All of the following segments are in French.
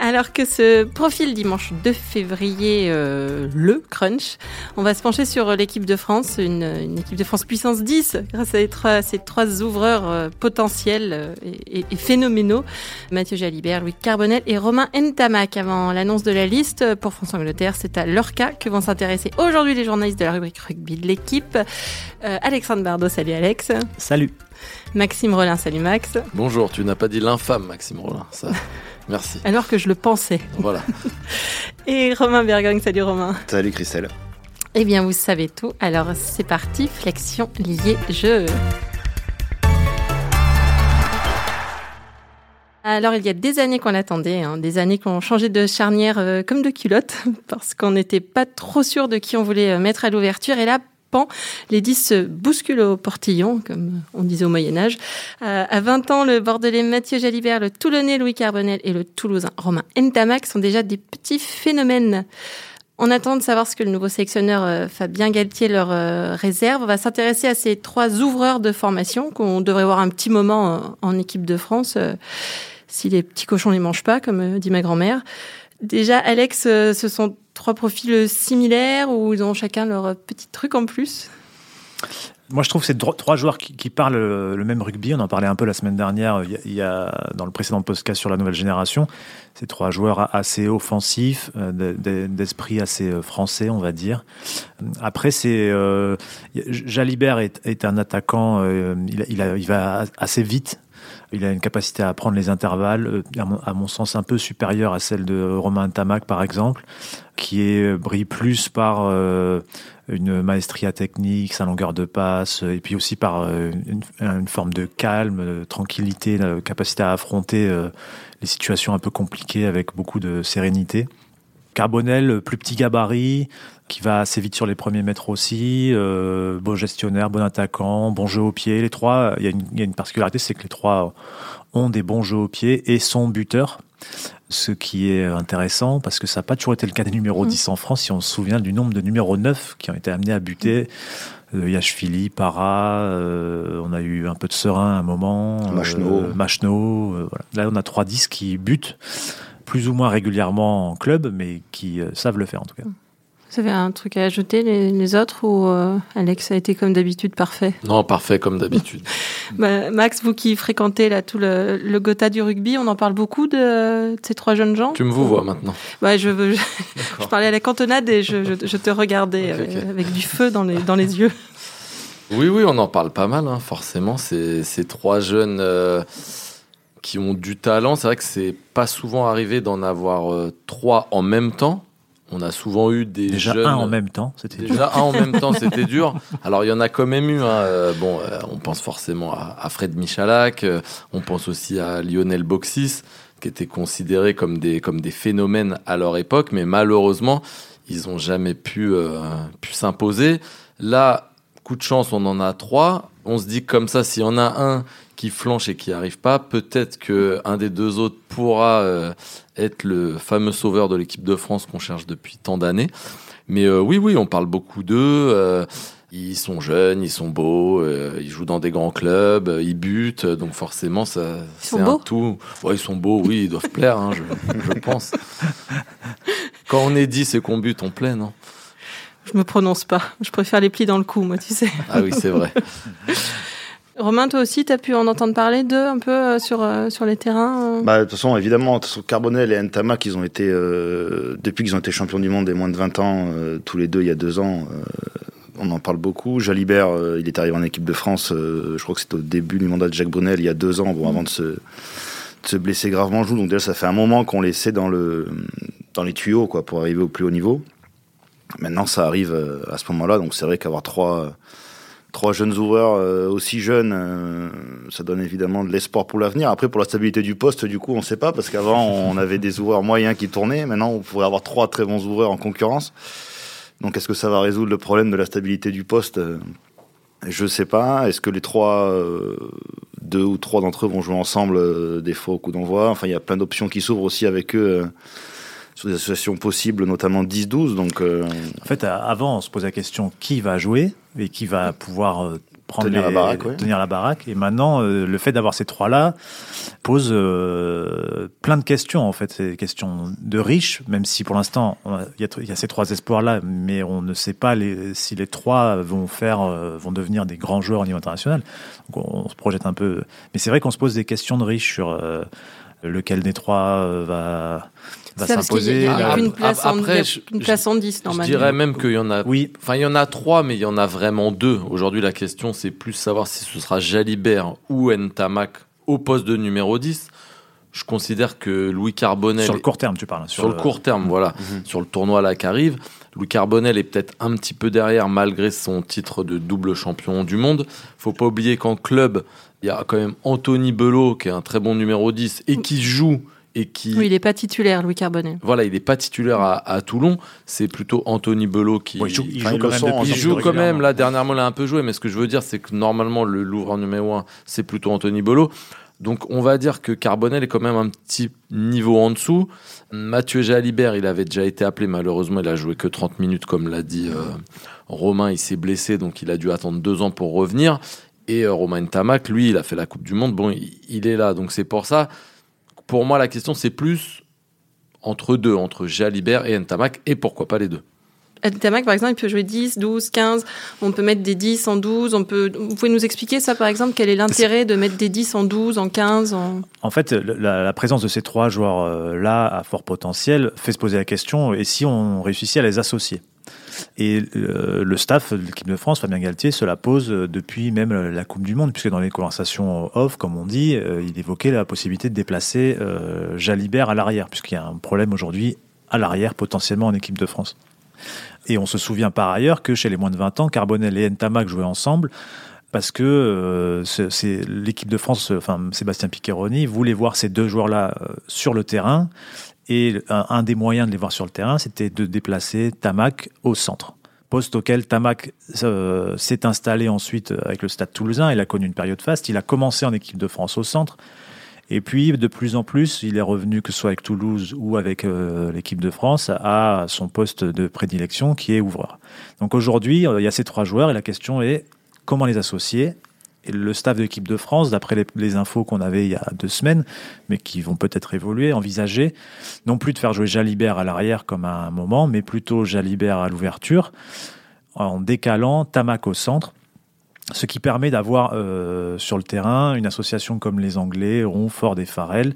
Alors que ce profil dimanche 2 février, euh, le crunch, on va se pencher sur l'équipe de France, une, équipe de France puissance 10, grâce à ces trois, ouvreurs euh, potentiels euh, et, et, phénoménaux, Mathieu Jalibert, Louis Carbonel et Romain Ntamak. Avant l'annonce de la liste pour France-Angleterre, c'est à leur cas que vont s'intéresser aujourd'hui les journalistes de la rubrique rugby de l'équipe. Alexandre Bardot, salut Alex. Salut. Maxime Rollin, salut Max. Bonjour, tu n'as pas dit l'infâme Maxime Rollin, ça... Merci. Alors que je le pensais. Voilà. Et Romain Bergogne, salut Romain. Salut Christelle. Eh bien, vous savez tout. Alors, c'est parti, flexion liée jeu. Alors, il y a des années qu'on l'attendait, hein, des années qu'on changeait de charnière euh, comme de culotte, parce qu'on n'était pas trop sûr de qui on voulait mettre à l'ouverture. Et là, les 10 se bousculent au portillon, comme on disait au Moyen-Âge. Euh, à 20 ans, le Bordelais Mathieu Jalibert, le Toulonnais Louis Carbonel et le Toulousain Romain Ntamak sont déjà des petits phénomènes. On attend de savoir ce que le nouveau sélectionneur euh, Fabien Galtier leur euh, réserve. On va s'intéresser à ces trois ouvreurs de formation qu'on devrait voir un petit moment en, équipe de France, si les petits cochons les mangent pas, comme dit ma grand-mère. Déjà, Alex, ce sont trois profils similaires ou ils ont chacun leur petit truc en plus? Moi, je trouve que c'est trois joueurs qui, parlent le même rugby. On en parlait un peu la semaine dernière, il y a, dans le précédent podcast sur la nouvelle génération. C'est trois joueurs assez offensifs, euh, d'esprit assez euh, français, on va dire. Après, c'est euh, Jalibert est, un attaquant. il va assez vite. Il a une capacité à prendre les intervalles, euh, à mon, sens un peu supérieure à celle de Romain Tamac, par exemple, qui est, euh, brille plus par euh, une maestria technique, sa longueur de passe, et puis aussi par une, forme de calme, de tranquillité, la capacité à affronter les situations un peu compliquées avec beaucoup de sérénité. Carbonel, plus petit gabarit, qui va assez vite sur les premiers mètres aussi, euh, bon gestionnaire, bon attaquant, bon jeu au pied. Les trois, il y, y, a une particularité, c'est que les trois ont des bons jeux au pied et sont buteurs. Ce qui est intéressant parce que ça n'a pas toujours été le cas des numéros 10 mmh. en France. Si on se souvient du nombre de numéros 9 qui ont été amenés à buter, euh, Yashvili, Para, euh, on a eu un peu de Serein à un moment, Machno. Euh, Machno euh, voilà. Là, on a trois 10 qui butent plus ou moins régulièrement en club, mais qui euh, savent le faire en tout cas. Mmh. Vous avez un truc à ajouter, les, les autres, ou euh, Alex a été comme d'habitude parfait? Non, parfait comme d'habitude. bah, Max, vous qui fréquentez là, tout le, le Gotha du rugby, on en parle beaucoup de, de ces trois jeunes gens? Tu me vous vois maintenant ouais, je, je, je, parlais à la cantonade et je, je, je te regardais okay, okay. avec, du feu dans les, dans les yeux. Oui, oui, on en parle pas mal, hein, forcément. Ces, ces trois jeunes euh, qui ont du talent, c'est vrai que c'est pas souvent arrivé d'en avoir euh, trois en même temps on a souvent eu des déjà jeunes... un en même temps, c'était déjà un en même temps, c'était dur. Alors il y en a quand même eu. Hein. Bon, euh, on pense forcément à, à Fred Michalak, euh, on pense aussi à Lionel Boxis, qui étaient considérés comme des comme des phénomènes à leur époque, mais malheureusement ils ont jamais pu euh, pu s'imposer. Là, coup de chance, on en a trois. On se dit comme ça, s'il y en a un qui flanche et qui arrive pas, peut-être que un des deux autres pourra euh, être le fameux sauveur de l'équipe de France qu'on cherche depuis tant d'années. Mais euh, oui, oui, on parle beaucoup d'eux. Euh, ils sont jeunes, ils sont beaux, ils jouent dans des grands clubs, ils butent, donc forcément ça c'est un tout. Ouais, ils sont beaux, oui, ils doivent plaire, hein, je, je pense. Quand on est dit c'est qu'on bute, on plaît, non? Je me prononce pas. Je préfère les plis dans le cou, moi, tu sais. Ah oui, c'est vrai. Romain, toi aussi, tu as pu en entendre parler d'eux un peu euh, sur, euh, sur les terrains euh... bah, De toute façon, évidemment, Carbonel et Ntamak, ils ont été, depuis qu'ils ont été champions du monde des moins de 20 ans, tous les deux il y a deux ans, on en parle beaucoup. Jalibert, il est arrivé en équipe de France, je crois que c'était au début du mandat de Jacques Brunel, il y a deux ans, bon, avant de se, se blesser gravement genou. Donc déjà, ça fait un moment qu'on laissait dans, le, dans les tuyaux quoi, pour arriver au plus haut niveau. Maintenant, ça arrive à ce moment-là, donc c'est vrai qu'avoir trois trois jeunes ouvreurs euh, aussi jeunes, euh, ça donne évidemment de l'espoir pour l'avenir. Après, pour la stabilité du poste, du coup, on ne sait pas, parce qu'avant, on avait des ouvreurs moyens qui tournaient. Maintenant, on pourrait avoir trois très bons ouvreurs en concurrence. Donc, est-ce que ça va résoudre le problème de la stabilité du poste? Je ne sais pas. Est-ce que les trois, euh, deux ou trois d'entre eux vont jouer ensemble euh, des fois au coup d'envoi? Enfin, il y a plein d'options qui s'ouvrent aussi avec eux sur des associations possibles, notamment 10-12. Donc, En fait, avant, on se pose la question qui va jouer et qui va pouvoir prendre tenir, les, la baraque, ouais. tenir la baraque. Et maintenant, euh, le fait d'avoir ces trois-là pose euh, plein de questions, en fait. C'est des questions de riches, même si pour l'instant, il y, y, a ces trois espoirs-là, mais on ne sait pas les, si les trois vont faire, euh, vont devenir des grands joueurs au niveau international. Donc on, on se projette un peu. Mais c'est vrai qu'on se pose des questions de riches sur euh, lequel des trois va va s'imposer. Il n'y a qu'une place, Après, en, une place en 10 normalement. Je dirais même qu'il y en a. Oui. Enfin, il y en a trois, mais il y en a vraiment deux. Aujourd'hui, la question, c'est plus savoir si ce sera Jalibert ou Ntamak au poste de numéro 10. Je considère que Louis Carbonel. Sur le court terme, tu parles. Sur, sur le... le... court terme, voilà. Mm -hmm. Sur le tournoi là qui arrive. Louis Carbonel est peut-être un petit peu derrière malgré son titre de double champion du monde. Faut pas oublier qu'en club, il y a quand même Anthony Belot qui est un très bon numéro 10 et qui joue et qui. Oui, il n'est pas titulaire, Louis Carbonnet. Voilà, il n'est pas titulaire à, à Toulon. C'est plutôt Anthony Belot qui. Bon, il joue, il joue quand, même, il joue quand même. Là, dernièrement, il a un peu joué, mais ce que je veux dire, c'est que normalement, le l'ouvreur numéro 1, c'est plutôt Anthony Belot. Donc, on va dire que Carbonel est quand même un petit niveau en dessous. Mathieu Jalibert, il avait déjà été appelé. Malheureusement, il a joué que 30 minutes, comme l'a dit euh, Romain. Il s'est blessé, donc il a dû attendre deux ans pour revenir. Et euh, Romain Tamac, lui, il a fait la Coupe du Monde. Bon, il, il est là. Donc, c'est pour ça pour moi, la question, c'est plus entre deux, entre Jalibert et Ntamak, et pourquoi pas les deux. Ntamak, par exemple, il peut jouer 10, 12, 15, on peut mettre des 10 en 12, on peut... vous pouvez nous expliquer ça, par exemple, quel est l'intérêt de mettre des 10 en 12, en 15 en... en fait, la, la, présence de ces trois joueurs-là à fort potentiel fait se poser la question, et si on réussissait à les associer? Et euh, le staff de l'équipe de France, Fabien Galtier, se la pose depuis même la Coupe du Monde, puisque dans les conversations off, comme on dit, euh, il évoquait la possibilité de déplacer euh, Jalibert à l'arrière, puisqu'il y a un problème aujourd'hui à l'arrière, potentiellement en équipe de France. Et on se souvient par ailleurs que chez les moins de 20 ans, Carbonel et Ntamak jouaient ensemble parce que euh, l'équipe de France, enfin Sébastien Piccheroni, voulait voir ces deux joueurs-là euh, sur le terrain et un, des moyens de les voir sur le terrain, c'était de déplacer Tamac au centre. Poste auquel Tamac euh, s'est installé ensuite avec le Stade Toulousain. Il a connu une période faste. Il a commencé en équipe de France au centre. Et puis, de plus en plus, il est revenu, que ce soit avec Toulouse ou avec euh, l'équipe de France, à son poste de prédilection qui est ouvreur. Donc aujourd'hui, il y a ces trois joueurs et la question est comment les associer le staff de l'équipe de France, d'après les, infos qu'on avait il y a deux semaines, mais qui vont peut-être évoluer, envisager non plus de faire jouer Jalibert à l'arrière comme à un moment, mais plutôt Jalibert à l'ouverture, en décalant Tamac au centre, ce qui permet d'avoir euh, sur le terrain une association comme les Anglais, Ronford et Farrell,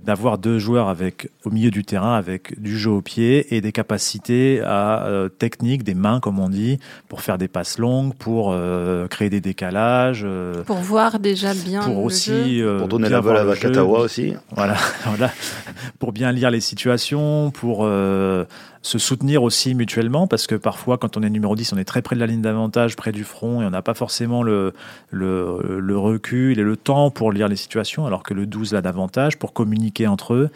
d'avoir deux joueurs avec au milieu du terrain avec du jeu au pied et des capacités à euh, technique des mains comme on dit pour faire des passes longues pour euh, créer des décalages euh, pour voir déjà bien pour aussi pour donner la balle à Vakatawa aussi. voilà voilà. Pour bien lire les situations pour se soutenir aussi mutuellement parce que parfois quand on est numéro 10 on est très près de la ligne d'avantage près du front et on n'a pas forcément le, le, le, recul et le temps pour lire les situations alors que le 12 l'a davantage pour communiquer entre eux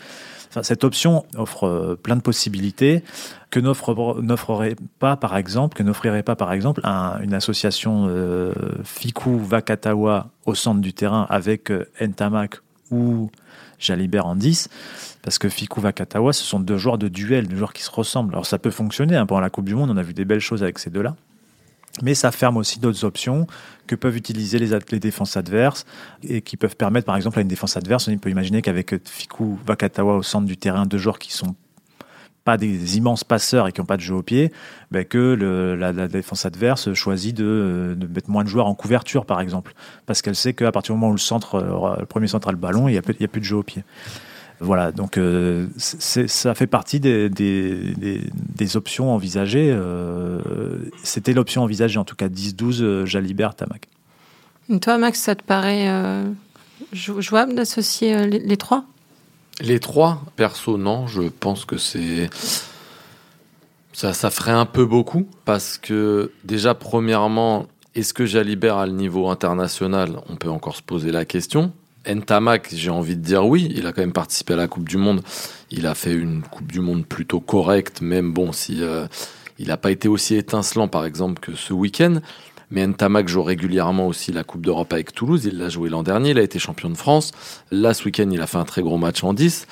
cette option offre plein de possibilités que n'offrerait pas par exemple que n'offrirait pas par exemple un, une association euh, Fiku Vakatawa au centre du terrain avec euh, Ntamak ou Jalibert en 10 parce que Fiku Vakatawa, ce sont deux joueurs de duel, deux joueurs qui se ressemblent. Alors ça peut fonctionner, hein, pendant la Coupe du Monde, on a vu des belles choses avec ces deux-là. Mais ça ferme aussi d'autres options que peuvent utiliser les, défenses adverses et qui peuvent permettre, par exemple, à une défense adverse, on peut imaginer qu'avec Fiku Vakatawa au centre du terrain, deux joueurs qui sont pas des immenses passeurs et qui n'ont pas de jeu au pied, ben que la, défense adverse choisit de, de, mettre moins de joueurs en couverture, par exemple, parce qu'elle sait qu'à partir du moment où le centre, le premier centre a le ballon, il n'y a, plus de jeu au pied. Voilà, donc euh, ça fait partie des, des, des, des options envisagées. Euh, C'était l'option envisagée, en tout cas 10-12, euh, Jalibert, Tamac. Toi, Max, ça te paraît euh, jouable d'associer les, les, trois? Les trois, perso, non. Je pense que c'est. Ça, ça ferait un peu beaucoup parce que, déjà, premièrement, est-ce que Jalibert a le niveau international? On peut encore se poser la question. Ntamak, j'ai envie de dire oui. Il a quand même participé à la Coupe du Monde. Il a fait une Coupe du Monde plutôt correcte, même bon, si euh, il n'a pas été aussi étincelant, par exemple, que ce week-end. Mais Ntamak joue régulièrement aussi la Coupe d'Europe avec Toulouse. Il l'a joué l'an dernier. Il a été champion de France. Là, ce week-end, il a fait un très gros match en 10.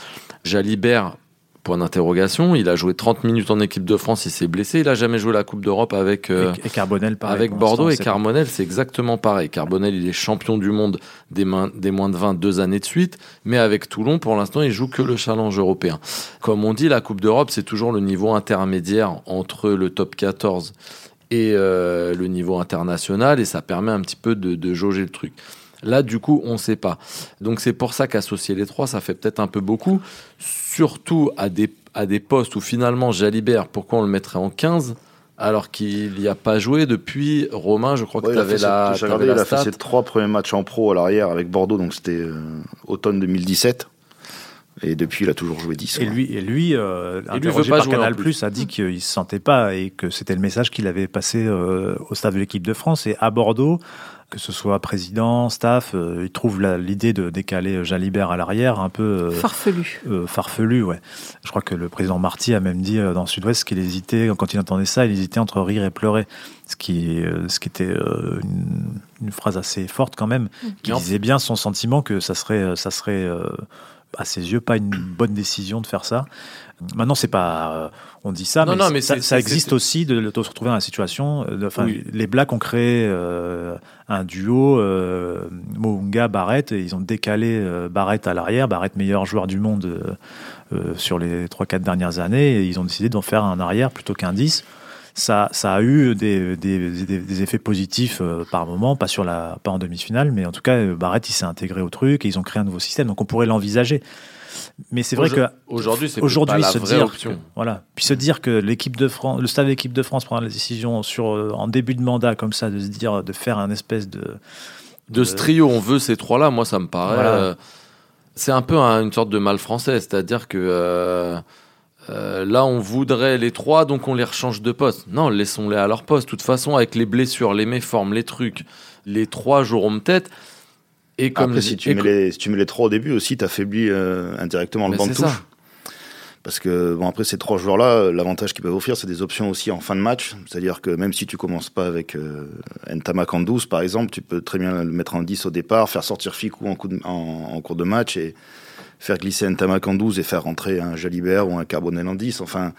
Jalibert, Point d'interrogation. Il a joué 30 minutes en équipe de France, il s'est blessé. Il a jamais joué la Coupe d'Europe avec, euh, et, Carbonel, pareil, avec Bordeaux. Et Carbonel, c'est exactement pareil. Carbonel, il est champion du monde des, des moins de 20 deux années de suite. Mais avec Toulon, pour l'instant, il joue que le challenge européen. Comme on dit, la Coupe d'Europe, c'est toujours le niveau intermédiaire entre le top 14 et euh, le niveau international. Et ça permet un petit peu de, de jauger le truc. Là, du coup, on ne sait pas. Donc c'est pour ça qu'associer les trois, ça fait peut-être un peu beaucoup, surtout à des, à des postes où finalement Jalibert, pourquoi on le mettrait en 15 alors qu'il n'y a pas joué depuis Romain, je crois que tu avais la. Regardé, il a fait ses trois premiers matchs en pro à l'arrière avec Bordeaux, donc c'était euh, automne 2017. Et depuis, il a toujours joué 10. Et lui, et lui, euh, et lui par Canal Plus, a dit qu'il ne se sentait pas et que c'était le message qu'il avait passé euh, au staff de l'équipe de France. Et à Bordeaux, que ce soit président, staff, euh, ils trouvent l'idée de décaler Jalibert à l'arrière un peu euh, farfelu. Euh, farfelu, ouais. Je crois que le président Marty a même dit dans Sud-Ouest qu'il hésitait quand il entendait ça, il hésitait entre rire et pleurer, ce qui, ce qui était une, une, phrase assez forte quand même, mm. qui disait bien son sentiment que ça serait, ça serait à ses yeux pas une bonne décision de faire ça. Maintenant, c'est pas, euh, on dit ça, mais, ça, existe aussi de, se retrouver dans la situation. Euh, les Blacks ont créé euh, un duo euh, Mounga Barrett et ils ont décalé Barrett à l'arrière. Barrett meilleur joueur du monde sur les 3-4 dernières années et ils ont décidé d'en faire un arrière plutôt qu'un 10. Ça, ça, a eu des, des, des, effets positifs par moment, pas sur la, pas en demi-finale, mais en tout cas Barrett il s'est intégré au truc et ils ont créé un nouveau système, donc on pourrait l'envisager. Mais c'est vrai que aujourd'hui, c'est aujourd'hui se dire, option. voilà, puis se dire que l'équipe de France, le staff de l'équipe de France prend la décision sur euh, en début de mandat comme ça de se dire de faire un espèce de de, ce trio, on veut ces trois-là. Moi, ça me paraît. Euh, c'est un peu une sorte de mal français, c'est-à-dire que euh, là, on voudrait les trois, donc on les rechange de poste. Non, laissons-les à leur poste. De toute façon, avec les blessures, les méformes, les trucs, les trois joueront peut-être. Et comme Après, si tu, mets les, si tu mets les trois au début aussi, t'affaiblis euh, indirectement le banc de touche. Parce que, bon, après, ces trois joueurs-là, l'avantage qu'ils peuvent offrir, c'est des options aussi en fin de match. C'est-à-dire que même si tu commences pas avec euh, Ntamak en 12, par exemple, tu peux très bien le mettre en 10 au départ, faire sortir Ficou en, en, cours de match et faire glisser Ntamak en 12 et faire rentrer un Jalibert ou un Carbonel en 10. Enfin,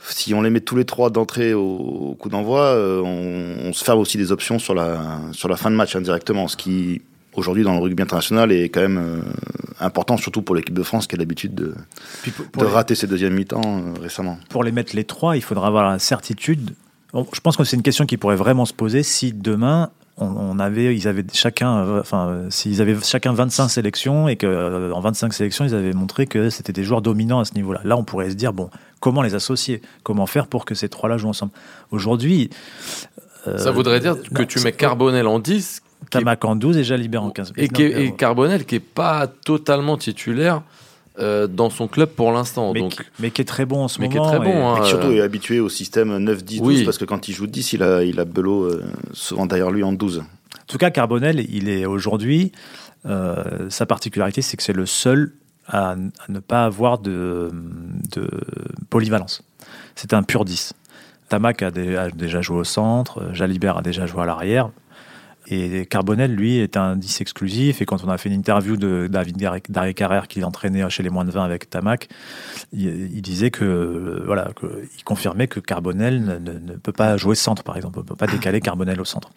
si on les met tous les trois d'entrée au, coup d'envoi, euh, on, on, se ferme aussi des options sur la, sur la fin de match indirectement, ce qui aujourd'hui dans le rugby international est quand même euh, important, surtout pour l'équipe de France qui a l'habitude de, de rater ses deuxièmes mi-temps euh, récemment. Pour les mettre les trois, il faudra avoir la certitude. je pense que c'est une question qui pourrait vraiment se poser si demain on, avait, ils avaient chacun, euh, enfin, s'ils avaient chacun 25 sélections et que en 25 sélections, ils avaient montré que c'était des joueurs dominants à ce niveau-là. Là, on pourrait se dire bon, comment les associer, comment faire pour que ces trois-là jouent ensemble? Aujourd'hui, ça voudrait dire que tu mets Carbonel en 10, Tamac en 12 et Jalibert en 15. Et, et Carbonel qui est pas totalement titulaire. Euh, dans son club pour l'instant. Mais, donc... Qui, mais qui est très bon en ce mais moment. Qui est très bon. Hein, surtout, il est habitué au système 9-10-12 parce que quand il joue 10, il a, il a Belot euh, souvent derrière lui en 12. En tout cas, Carbonel, il est aujourd'hui, euh, sa particularité, c'est que c'est le seul à, ne pas avoir de, de polyvalence. C'est un pur 10. Tamac a, a, déjà joué au centre, Jalibert a déjà joué à l'arrière. Et Carbonel, lui, est un 10 exclusif. Et quand on a fait une interview de David Darry Carrère, qui entraînait chez les moins de 20 avec Tamac, il, disait que, euh, voilà, il confirmait que Carbonel ne, peut pas jouer centre, par exemple. ne peut pas décaler Carbonel au centre.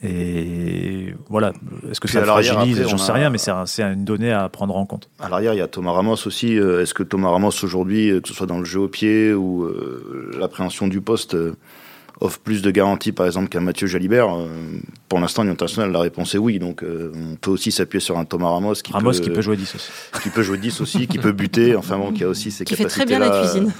Et voilà, est-ce que ça fragilise? J'en sais rien, mais c'est une donnée à prendre en compte. À l'arrière, il y a Thomas Ramos aussi. Euh, est-ce que Thomas Ramos aujourd'hui, euh, que ce soit dans le jeu au pied ou l'appréhension du poste, offre plus de garanties, par exemple, qu'un Mathieu Jalibert euh, Pour l'instant, international, la réponse est oui. Donc, euh, on peut aussi s'appuyer sur un Thomas Ramos qui, Ramos peut, qui peut jouer 10 aussi. Qui peut jouer 10 aussi, qui peut buter. Enfin bon, qui a aussi ses qui capacités. Qui fait très bien la cuisine.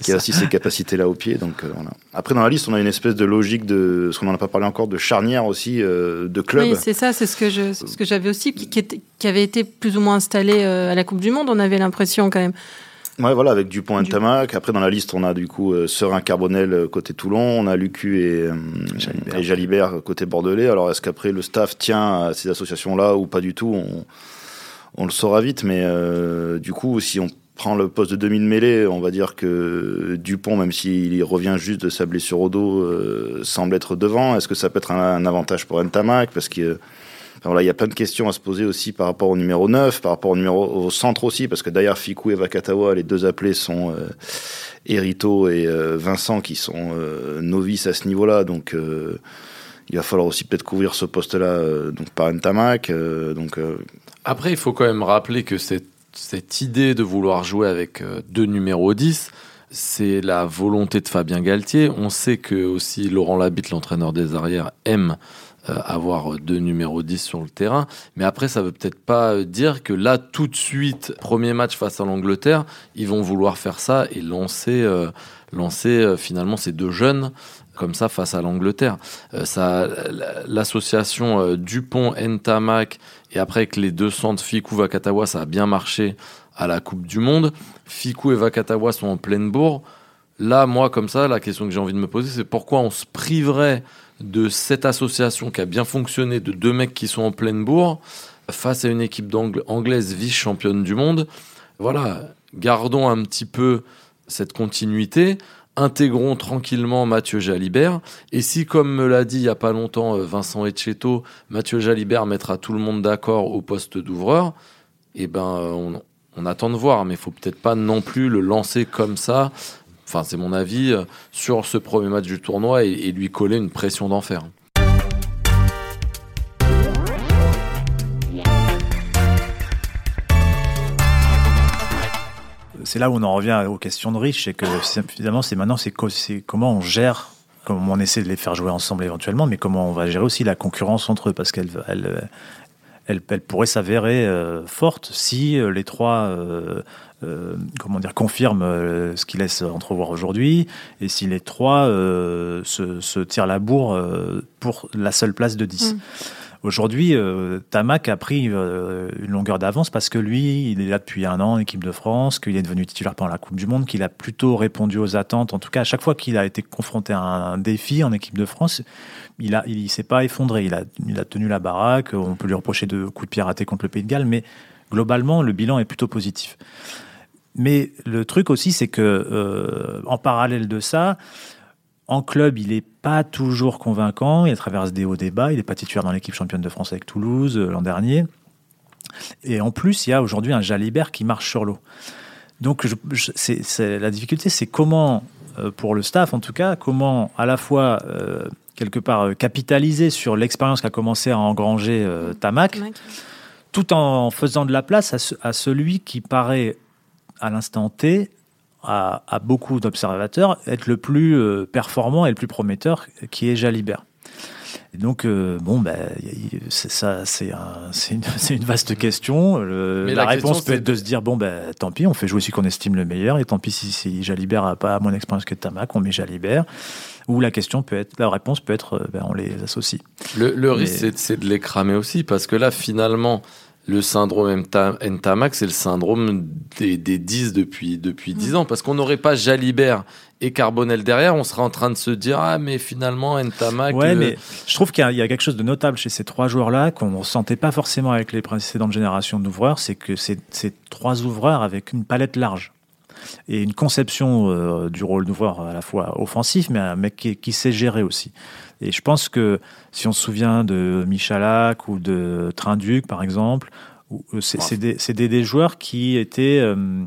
qui a aussi ses capacités là au pied. Donc, euh, voilà. Après, dans la liste, on a une espèce de logique de, ce qu'on n'en a pas parlé encore, de charnière aussi, de club. Oui, c'est ça, c'est ce que je, ce que j'avais aussi, qui, qui, avait été plus ou moins installé à la Coupe du Monde. On avait l'impression quand même. Ouais, voilà, avec Dupont et Tamac. Après, dans la liste, on a du coup euh, Serin Carbonel euh, côté Toulon, on a Lucu et, euh, et Jalibert côté Bordelais. Alors, est-ce qu'après le staff tient à ces associations-là ou pas du tout? On, on, le saura vite, mais du coup, si on prend le poste de demi de mêlée, on va dire que Dupont, même s'il revient juste de sa blessure au dos, semble être devant. Est-ce que ça peut être un, avantage pour Ntamak Parce que voilà, il y a plein de questions à se poser aussi par rapport au numéro 9, par rapport au numéro au centre aussi, parce que derrière Fikou et Vakatawa, les deux appelés sont euh, Erito et euh, Vincent qui sont euh, novices à ce niveau-là, donc il va falloir aussi peut-être couvrir ce poste-là donc par Ntamak. donc après, il faut quand même rappeler que cette, cette idée de vouloir jouer avec deux numéros 10 c'est la volonté de Fabien Galtier. On sait que aussi Laurent Labitte, l'entraîneur des arrières, aime euh, avoir deux numéros 10 sur le terrain. Mais après, ça veut peut-être pas dire que là, tout de suite, premier match face à l'Angleterre, ils vont vouloir faire ça et lancer, euh, lancer euh, finalement ces deux jeunes comme ça face à l'Angleterre. ça, l'association Dupont, Ntamak et après avec les deux centres Fikou, Vakatawa, ça a bien marché à la Coupe du Monde. Fikou et Vakatawa sont en pleine bourre. Là, moi, comme ça, la question que j'ai envie de me poser, c'est pourquoi on se priverait de cette association qui a bien fonctionné, de deux mecs qui sont en pleine bourre, face à une équipe anglaise vice-championne du monde. Voilà, gardons un petit peu cette continuité, intégrons tranquillement Mathieu Jalibert, et si, comme me l'a dit il n'y a pas longtemps euh, Vincent Etcheto, Mathieu Jalibert mettra tout le monde d'accord au poste d'ouvreur, eh ben, on, on attend de voir, mais il faut peut-être pas non plus le lancer comme ça. Enfin, c'est mon avis euh, sur ce premier match du tournoi et, lui coller une pression d'enfer. C'est là où on en revient aux questions de riches, c'est que finalement, c'est maintenant, c'est comment on gère comment on essaie de les faire jouer ensemble éventuellement, mais comment on va gérer aussi la concurrence entre eux, parce qu'elle elle, elle, pourrait s'avérer euh, forte si euh, les trois euh, confirment ce qu'ils laissent entrevoir aujourd'hui et si les trois se, tirent la bourre pour la seule place de 10. Aujourd'hui, euh, Tamac a pris euh, une longueur d'avance parce que lui, il est là depuis un an en équipe de France, qu'il est devenu titulaire pendant la Coupe du Monde, qu'il a plutôt répondu aux attentes. En tout cas, à chaque fois qu'il a été confronté à un, défi en équipe de France, il a, il, s'est pas effondré. Il a, il a tenu la baraque. On peut lui reprocher de coups de pied ratés contre le Pays de Galles, mais globalement, le bilan est plutôt positif. Mais le truc aussi, c'est que euh, en parallèle de ça, en club, il n'est pas toujours convaincant. Il traverse des hauts débats. Il n'est pas titulaire dans l'équipe championne de France avec Toulouse euh, l'an dernier. Et en plus, il y a aujourd'hui un Jalibert qui marche sur l'eau. Donc, la difficulté, c'est comment, euh, pour le staff en tout cas, comment à la fois, euh, quelque part, capitaliser sur l'expérience qu'a commencé à engranger Tamac, tout en faisant de la place à celui qui paraît, à l'instant T, à, beaucoup d'observateurs, être le plus euh, performant et le plus prometteur, qui est Jalibert. Et donc, euh, bon, ben, ça, c'est une, une, vaste question. la, réponse peut être de se dire, bon, ben, tant pis, on fait jouer celui qu'on estime le meilleur, et tant pis si, si Jalibert n'a pas moins d'expérience que Tamac, on met Jalibert. Ou la question peut être, la réponse peut être, euh, ben, on les associe. Le, risque, c'est de les cramer aussi, parce que là, finalement, le syndrome Ntamak, c'est le syndrome des, des 10 depuis, depuis 10 ans. Parce qu'on n'aurait pas Jalibert et Carbonel derrière, on serait en train de se dire Ah, mais finalement, Ntamak. Ouais, euh, mais je trouve qu'il y, a quelque chose de notable chez ces trois joueurs-là qu'on ne ressentait pas forcément avec les précédentes générations d'ouvreurs c'est que c'est trois ouvreurs avec une palette large et une conception euh, du rôle d'ouvreur à la fois offensif, mais un mec qui, qui sait gérer aussi. Et je pense que si on se souvient de Michalak ou de Trinduc, par exemple, euh, c'est des, des, joueurs qui étaient euh,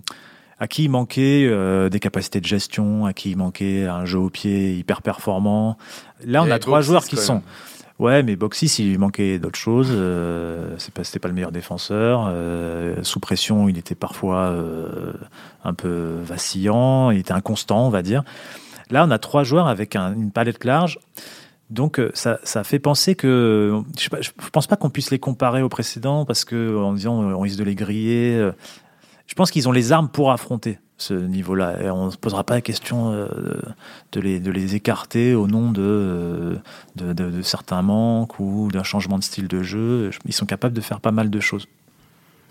à qui il manquait euh, des capacités de gestion, à qui il manquait un jeu au pied hyper performant. Là, on a trois joueurs qui sont. Ouais, mais Boxis, il manquait d'autres choses. Euh, c'est pas, c'était pas le meilleur défenseur. sous pression, il était parfois un peu vacillant. Il était inconstant, on va dire. Là, on a trois joueurs avec une palette large. Donc euh, ça, ça, fait penser que je ne pense pas qu'on puisse les comparer aux précédents parce que en disant on risque de les griller. Euh, je pense qu'ils ont les armes pour affronter ce niveau-là on ne se posera pas la question euh, de les, de les écarter au nom de, de, de certains manques ou d'un changement de style de jeu. Ils sont capables de faire pas mal de choses.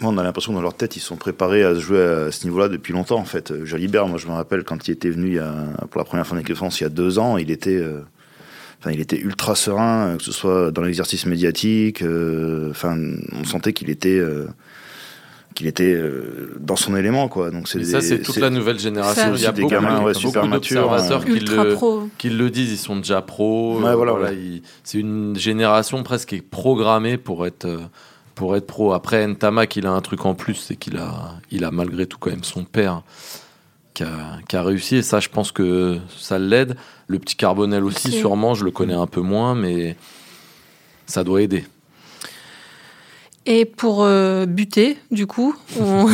On a l'impression que dans leur tête, ils sont préparés à se jouer à ce niveau-là depuis longtemps, en fait. Jalibert, moi, je me rappelle quand il était venu pour la première fois en équipe de France il y a deux ans, il était, il était ultra serein, euh, que ce soit dans l'exercice médiatique. Euh, enfin, on sentait qu'il était, euh, qu'il était euh, dans son élément quoi. Donc c'est ça c'est toute la nouvelle génération. Il y a des beaucoup, gamins, ouais, beaucoup super matures, d'observateurs qui Ultra le, pro. qui le disent. Ils sont déjà pros Ouais, euh, voilà, ouais. ils- c'est une génération presque qui est programmée pour être euh, pour être pro. Après Ntamak il a un truc en plus c'est qu'il a il a malgré tout quand même son père qui a, qui a réussi. Et ça je pense que ça l'aide. Le petit Carbonel aussi sûrement je le connais un peu moins mais ça doit aider Et pour euh, buter, du coup, on-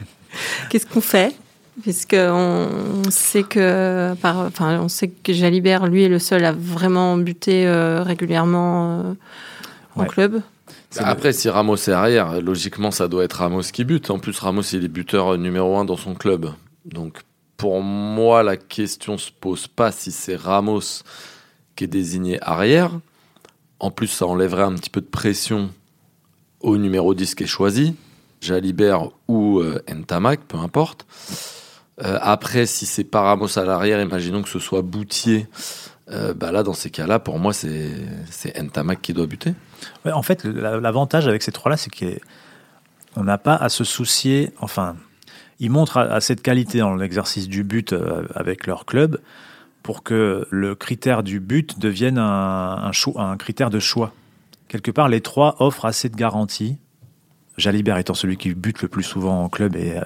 qu'est-ce qu'on fait? Puisque on sait que, par, enfin, on sait que Jalibert, lui, est le seul à vraiment buter euh, régulièrement euh, en Ouais. club. Après, si Ramos est arrière, logiquement, ça doit être Ramos qui bute. En plus, Ramos, il est buteur numéro un dans son club. Donc, pour moi, la question se pose pas si c'est Ramos qui est désigné arrière. En plus, ça enlèverait un petit peu de pression au numéro 10 qui est choisi, Jalibert ou euh, Ntamak, peu importe. Euh, après, si c'est pas Ramos à l'arrière, imaginons que ce soit Boutier. euh, bah là, dans ces cas-là, pour moi, c'est Ntamak qui doit buter. En fait, l'avantage avec ces trois-là, c'est qu'on n'a pas à se soucier. Enfin, ils montrent assez de qualité dans l'exercice du but euh, avec leur club pour que le critère du but devienne un critère de choix. Quelque part, les trois offrent assez de garanties. Jalibert étant celui qui bute le plus souvent en club et, euh,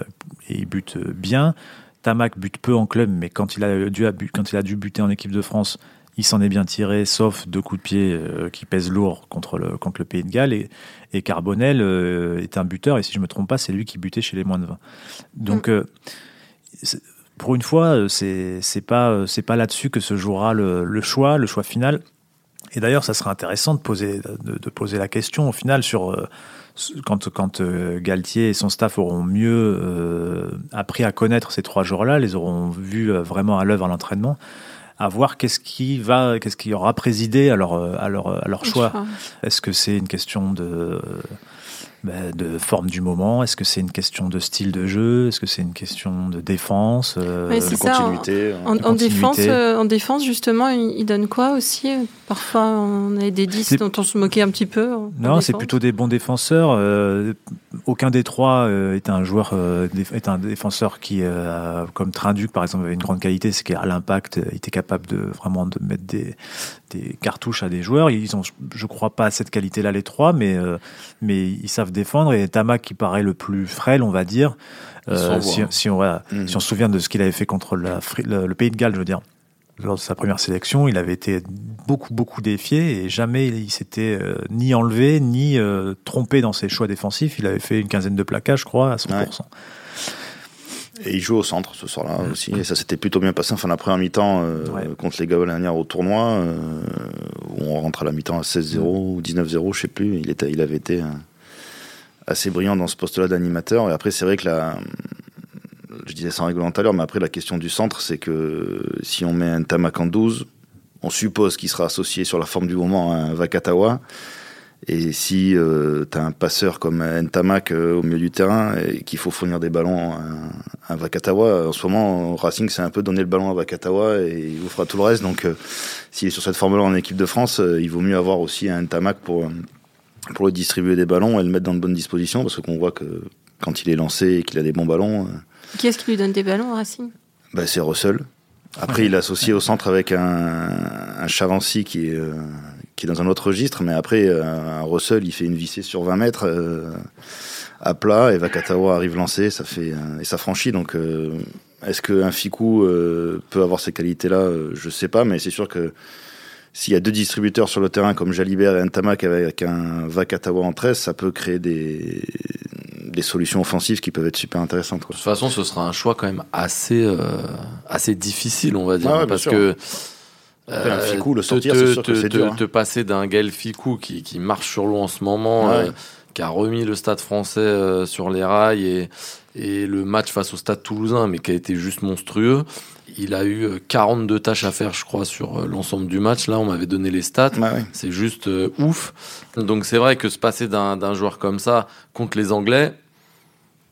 et il bute euh, bien. Tamac bute peu en club, mais quand il a dû, abu- quand il a dû buter en équipe de France, il s'en est bien tiré, sauf deux coups de pied euh, qui pèsent lourd contre le, contre le Pays de Galles. Et, et Carbonel est un buteur, et si je ne me trompe pas, c'est lui qui butait chez les moins de 20. Donc, c'est- pour une fois, c'est c'est pas, là-dessus que se jouera le, le choix, le choix final. Et d'ailleurs, ça serait intéressant de poser, de, de poser la question au final sur euh, quand, quand euh, Galtier et son staff auront mieux euh, appris à connaître ces trois joueurs-là, les auront vus vraiment à l'œuvre à l'entraînement, à voir qu'est-ce qui va, qu'est-ce qui aura présidé à leur, à leur, à leur choix. Est-ce que c'est une question de, euh, ben, de forme du moment Est-ce que c'est une question de style de jeu? Est-ce que c'est une question de défense euh, Ouais, de continuité En, de en défense, euh, en défense, justement, il, il donne quoi aussi Parfois, on avait des 10 C'est- dont on se moquait un petit peu. Non, c'est plutôt des bons défenseurs. Euh, aucun des trois euh, est un joueur, euh, est un défenseur qui, euh, comme Trinduc par exemple, avait une grande qualité, c'est qu'à l'impact, euh, il était capable de vraiment de mettre des, des cartouches à des joueurs. Ils ont, je crois pas cette qualité-là les trois, mais euh, mais ils savent défendre. Et Tamac qui paraît le plus frêle, on va dire. Si, hein. si on voilà, Mhm. si on se souvient de ce qu'il avait fait contre la le, le Pays de Galles, je veux dire. Lors de sa première sélection, il avait été beaucoup, beaucoup défié et jamais il s'était euh, ni enlevé ni euh, trompé dans ses choix défensifs. Il avait fait une quinzaine de plaquages, je crois, à 100%. Et il joue au centre ce soir-là aussi. Et ça s'était plutôt bien passé. Enfin, la première mi-temps euh, Ouais. contre les Gabonanières au tournoi, euh, où on rentre à la mi-temps à 16-0 ou 19-0, je sais plus. Il, était, il avait été euh, assez brillant dans ce poste-là d'animateur. Et après, c'est vrai que la. Je disais sans règlement tout à l'heure, mais après, la question du centre, c'est que si on met un Tamak en 12, on suppose qu'il sera associé sur la forme du moment à un Vakatawa. Et si tu as un passeur comme Ntamak euh, au milieu du terrain et qu'il faut fournir des ballons à, à Vakatawa, en ce moment, Racing s'est un peu donné le ballon à Vakatawa et il vous fera tout le reste. Donc, euh, s'il est sur cette forme-là en équipe de France, euh, il vaut mieux avoir aussi un Ntamak pour, euh, pour lui distribuer des ballons et le mettre dans de bonnes dispositions parce qu'on voit que quand il est lancé et qu'il a des bons ballons, euh, Qui est-ce qui lui donne des ballons, Racing? Bah, c'est Russell. Après, il est associé au centre avec un, un Chavancy qui est, euh, qui est dans un autre registre, mais après, euh, un Russell, il fait une vissée sur 20 mètres euh, à plat, et Vakatawa arrive lancé, ça fait, euh, et ça franchit. Donc, euh, est-ce qu'un Ficou euh, peut avoir ces qualités-là? Je sais pas, mais c'est sûr que s'il y a deux distributeurs sur le terrain comme Jalibert et Ntamak avec un Vakatawa en 13, ça peut créer des, des solutions offensives qui peuvent être super intéressantes. Quoi. De toute façon, ce sera un choix quand même assez, euh, assez difficile, on va dire. Ah ouais, parce que. Après, un euh, Ficou, le sortir, te- sûr te- c'est te- dur, hein. Te passer d'un Gaël Ficou qui, qui marche sur l'eau en ce moment, Ouais. euh, qui a remis le stade français euh, sur les rails et, et le match face au stade toulousain, mais qui a été juste monstrueux. Il a eu euh, 42 tâches à faire, je crois, sur euh, l'ensemble du match. Là, on m'avait donné les stats. C'est juste euh, ouf. Donc c'est vrai que se passer d'un d'un joueur comme ça contre les Anglais,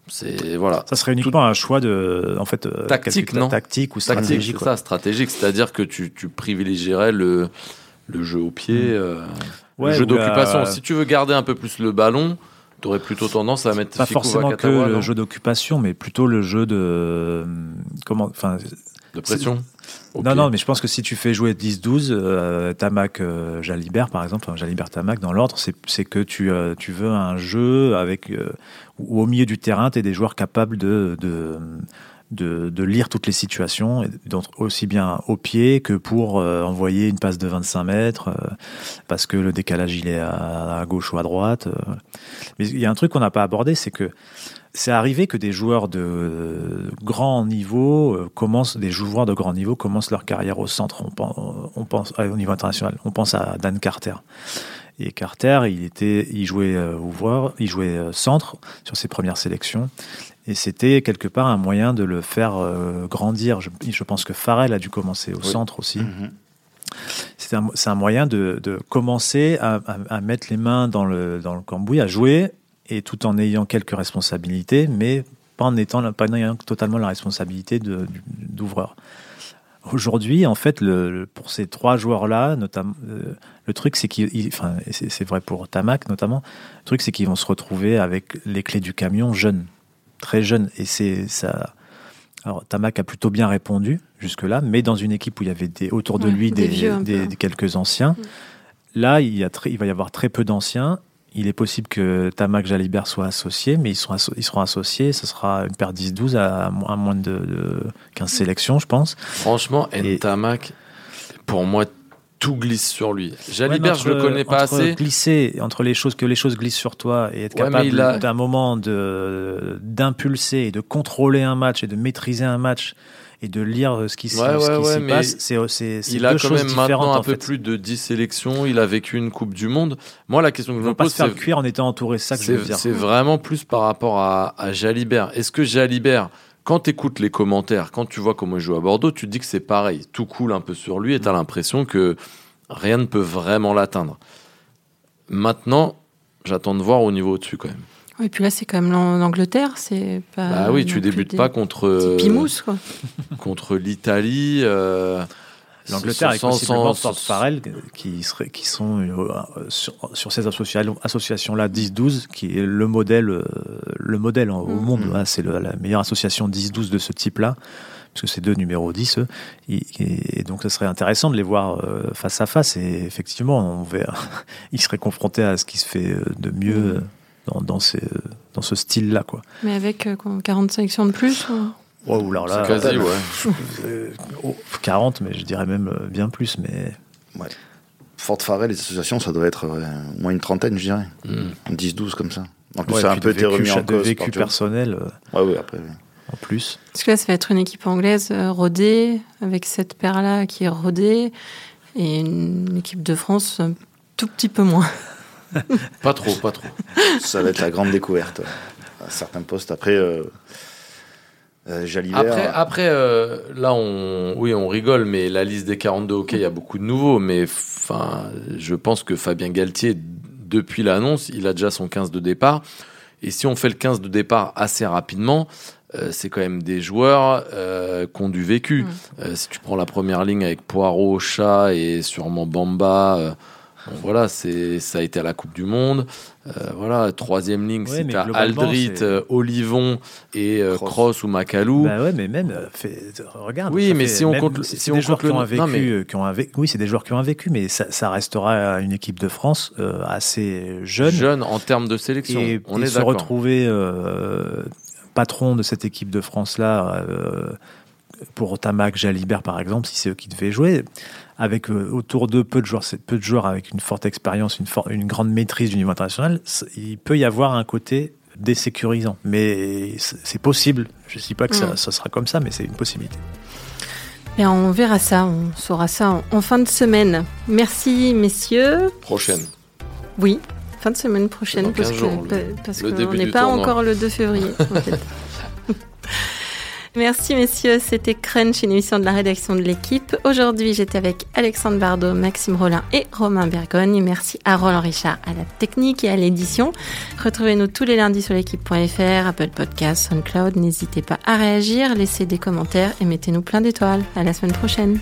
c'est voilà. Ça serait uniquement un choix de, en fait, euh, Tactique, non tactique ou Tactique, stratégique. c'est quoi. ça, stratégique. C'est-à-dire que tu, tu privilégierais le, le jeu au pied, euh, Ouais, le jeu la- d'occupation. Si tu veux garder un peu plus le ballon, Tu aurais plutôt tendance à mettre Pas Ficou forcément que Vakatawa, le non jeu d'occupation, mais plutôt le jeu de. Comment. Enfin, de pression. non, non, mais je pense que si tu fais jouer 10-12, euh, Tamac, euh, Jalibert par exemple, enfin, Jalibert Tamac dans l'ordre, c'est que tu, euh, tu veux un jeu avec euh, où au milieu du terrain, tu es des joueurs capables de, de, de, lire toutes les situations, aussi bien au pied que pour euh, envoyer une passe de 25 mètres, euh, parce que le décalage il est à, gauche ou à droite. euh. Mais il y a un truc qu'on n'a pas abordé, c'est que c'est arrivé que des joueurs de grand niveau commencent, des joueurs de grand niveau commencent leur carrière au centre. On pense, au niveau international. On pense à Dan Carter. Et Carter, il était, il jouait ouvreur, il jouait centre sur ses premières sélections. Et c'était quelque part un moyen de le faire euh, grandir. Je, je pense que Farrell a dû commencer au Oui. centre aussi. Mhm. C'est un, moyen de, de commencer à, à- à mettre les mains dans le, dans le cambouis, à jouer, et tout en ayant quelques responsabilités, mais pas en, étant, pas en ayant totalement la responsabilité d'ouvreur. Aujourd'hui, en fait, le, pour ces trois joueurs-là, notamment, euh, le truc, c'est qu'ils, enfin, c'est vrai pour Tamac notamment, le truc, c'est qu'ils vont se retrouver avec les clés du camion jeunes, très jeunes, et c'est ça. Alors, Tamac a plutôt bien répondu jusque-là, mais dans une équipe où il y avait des, autour de Ouais, lui des des, vieux un des- peu. des quelques anciens. Là, il, y a très- il va y avoir très peu d'anciens. Il est possible que Tamac Jalibert soit associé, mais ils seront, asso- ils seront associés. Ce sera une paire 10-12 à, mo- à moins de, de 15 sélections, je pense. Franchement, Et- Ntamak, pour moi, tout glisse sur lui. Jalibert, je le connais pas entre assez. Glisser, entre les choses, que les choses glissent sur toi et être Ouais, a- capable d'un moment de- d'impulser et de contrôler un match et de maîtriser un match et de lire ce qui, s'y- Ouais, passe, c'est c'est- c'est Il a quand même maintenant un peu fait. plus de 10 sélections. Il a vécu une Coupe du Monde. Moi, la question que je me vont pas pose, se faire c'est cuire en étant entouré, c'est ça que je veux C'est dire. c'est vraiment plus par rapport à, à Jalibert. Est-ce que Jalibert, quand tu écoutes les commentaires, quand tu vois comment il joue à Bordeaux, tu te dis que c'est pareil. Tout coule un peu sur lui et tu as l'impression que rien ne peut vraiment l'atteindre. Maintenant, j'attends de voir au niveau au-dessus quand même. Et puis là, c'est quand même l'An- l'Angleterre, c'est pas. bah oui, tu débutes des pas contre, euh, petits pimous, quoi. contre l'Italie. euh, L'Angleterre avec sans- possiblement Farrell qui, serait, qui sont euh, sur, sur ces associations, associations-là 10-12 qui est le modèle, euh, le modèle au Mm. monde. Mm. Voilà, c'est la meilleure association 10-12 de ce type-là parce que c'est deux numéros 10 eux. Et, donc ça serait intéressant de les voir euh, face à face et effectivement on verra, ils seraient confrontés à ce qui se fait de mieux Mm. dans, dans, ces, dans ce style-là quoi. Mais avec euh, quoi, 40 sélections de plus ou- Ou alors là, c'est quasi, euh, ouais. euh, oh, 40 mais je dirais même euh, bien plus mais Fort Farrell, les associations, ça doit être euh, au moins une trentaine, je dirais. Mm. 10-12 comme ça. En plus, Ouais, ça a un peu été remis en de cause. vécu personnel euh, Ouais, ouais, après. oui. en plus. Parce que là, ça va être une équipe anglaise euh, rodée, avec cette paire-là qui est rodée, et une équipe de France un tout petit peu moins. Pas trop, pas trop. Ça va être la grande découverte ouais. à certains postes. Après, euh, euh, Jalibert. Après, après euh, là, on, oui, on rigole, mais la liste des 42 hockey, il y a beaucoup de nouveaux. Mais enfin, je pense que Fabien Galtier, depuis l'annonce, il a déjà son 15 de départ. Et si on fait le 15 de départ assez rapidement, euh, c'est quand même des joueurs euh, qui ont du vécu. Mm. Euh, si tu prends la première ligne avec Poirot, Chat et sûrement Bamba, euh, bon, voilà, c'est ça a été à la Coupe du Monde. Euh, voilà, troisième ligne, Ouais, c'est à globalement, Aldrit, euh, Olivon et euh, Cross. Cross ou Macalou. Bah ouais, mais même, euh, fait, regarde. Oui, mais fait- si on compte si des on joueurs compte le qui ont vécu, non, mais- euh, qui ont vécu. Oui, c'est des joueurs qui ont vécu, mais ça, ça restera une équipe de France euh, assez jeune. jeune en termes de sélection. et, on et est se retrouver euh, patron de cette équipe de France là euh, pour Tamac, Jalibert par exemple, si c'est eux qui devaient jouer, avec euh, autour d'eux peu de joueurs, peu de joueurs avec une forte expérience, une, for- une grande maîtrise du niveau international, il peut y avoir un côté désécurisant, mais c'est possible. Je ne dis pas que ça, Mm. ça sera comme ça, mais c'est une possibilité. Et on verra ça, on saura ça en, en fin de semaine. Merci, messieurs. Prochaine. Oui, fin de semaine prochaine, parce 15 que jours, parce qu'on n'est pas tournoi. encore le 2 février. en fait. Merci messieurs, c'était Crunch, une émission de la rédaction de l'équipe. Aujourd'hui, j'étais avec Alexandre Bardot, Maxime Rollin et Romain Bergogne. Merci à Roland Richard à la technique et à l'édition. Retrouvez-nous tous les lundis sur l'équipe.fr, Apple Podcasts, SoundCloud. N'hésitez pas à réagir, laissez des commentaires et mettez-nous plein d'étoiles. À la semaine prochaine.